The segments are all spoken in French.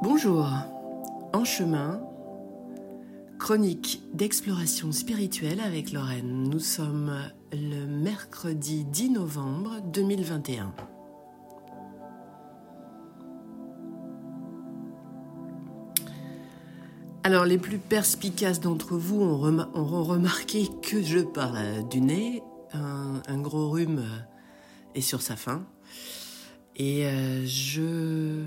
Bonjour, en chemin, chronique d'exploration spirituelle avec Lorraine. Nous sommes le mercredi 10 novembre 2021. Alors les plus perspicaces d'entre vous auront remarqué que je parle du nez, un, gros rhume est sur sa fin. Et euh, je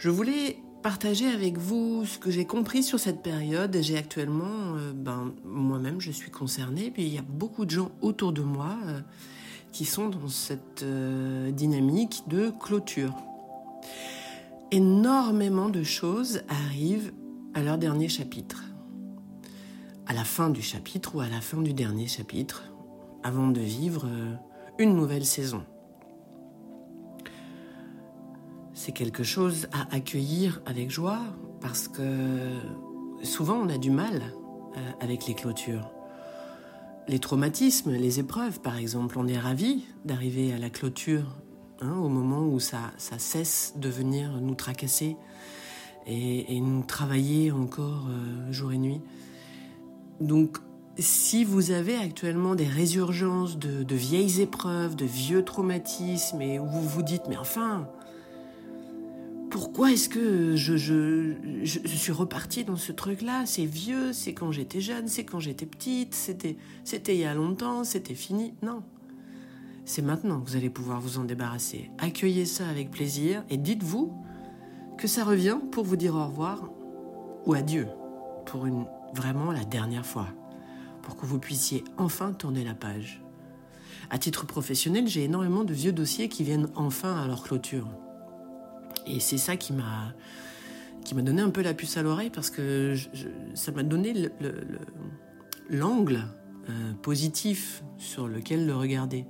je voulais partager avec vous ce que j'ai compris sur cette période. J'ai actuellement, euh, ben, moi-même, je suis concernée, puis il y a beaucoup de gens autour de moi euh, qui sont dans cette euh, dynamique de clôture. Énormément de choses arrivent à leur dernier chapitre, à la fin du chapitre ou à la fin du dernier chapitre, avant de vivre une nouvelle saison. C'est quelque chose à accueillir avec joie parce que souvent on a du mal euh, avec les clôtures. Les traumatismes, les épreuves par exemple, on est ravi d'arriver à la clôture hein, au moment où ça, ça cesse de venir nous tracasser et, nous travailler encore euh, jour et nuit. Donc si vous avez actuellement des résurgences de, de, vieilles épreuves, de vieux traumatismes, et où vous vous dites, mais enfin, pourquoi est-ce que je, je, je, suis repartie dans ce truc-là? C'est vieux, c'est quand j'étais jeune, c'est quand j'étais petite, c'était, c'était il y a longtemps, c'était fini. Non. C'est maintenant que vous allez pouvoir vous en débarrasser. Accueillez ça avec plaisir et dites-vous que ça revient pour vous dire au revoir ou adieu pour une, vraiment la dernière fois, pour que vous puissiez enfin tourner la page. À titre professionnel, j'ai énormément de vieux dossiers qui viennent enfin à leur clôture. Et c'est ça qui m'a qui m'a donné un peu la puce à l'oreille parce que ça m'a donné l'angle euh, positif sur lequel le regarder.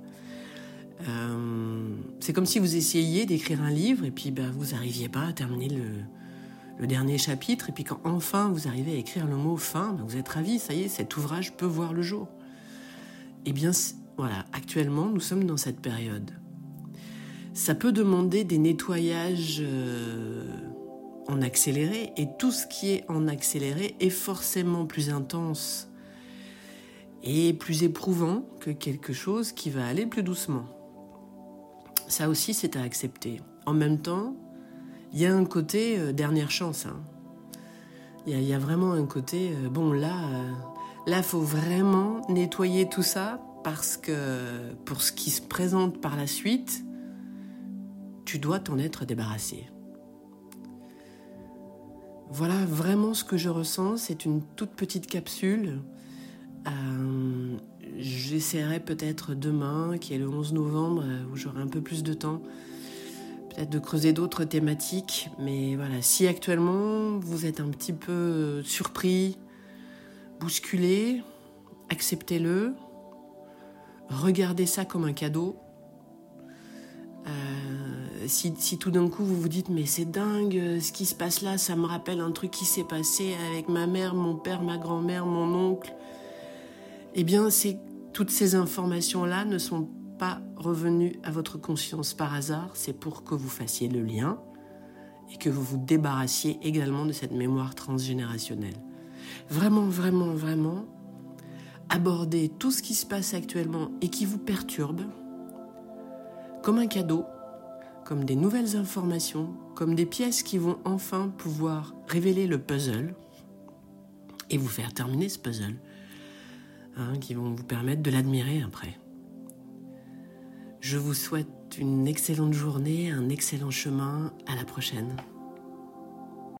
Euh, c'est comme si vous essayiez d'écrire un livre et puis ben, vous n'arriviez pas à terminer le, dernier chapitre et puis quand enfin vous arrivez à écrire le mot fin, ben, vous êtes ravi, ça y est, cet ouvrage peut voir le jour. Eh bien voilà, actuellement nous sommes dans cette période ça peut demander des nettoyages euh, en accéléré et tout ce qui est en accéléré est forcément plus intense et plus éprouvant que quelque chose qui va aller plus doucement. Ça aussi, c'est à accepter. En même temps, il y a un côté euh, dernière chance. Hein. Il y, a vraiment un côté, euh, bon là, là, faut vraiment nettoyer tout ça parce que pour ce qui se présente par la suite, tu dois t'en être débarrassé. Voilà vraiment ce que je ressens. C'est une toute petite capsule. Euh, j'essaierai peut-être demain, qui est le 11 novembre, où j'aurai un peu plus de temps, peut-être de creuser d'autres thématiques. Mais voilà, si actuellement vous êtes un petit peu surpris, bousculé, acceptez-le. Regardez ça comme un cadeau si, tout d'un coup vous vous dites mais c'est dingue euh, ce qui se passe là, ça me rappelle un truc qui s'est passé avec ma mère, mon père, ma grand-mère, mon oncle, eh bien c'est toutes ces informations là ne sont pas revenues à votre conscience par hasard, c'est pour que vous fassiez le lien et que vous vous débarrassiez également de cette mémoire transgénérationnelle. Vraiment, vraiment, vraiment, abordez tout ce qui se passe actuellement et qui vous perturbe comme un cadeau comme des nouvelles informations, comme des pièces qui vont enfin pouvoir révéler le puzzle et vous faire terminer ce puzzle, hein, qui vont vous permettre de l'admirer après. Je vous souhaite une excellente journée, un excellent chemin, à la prochaine.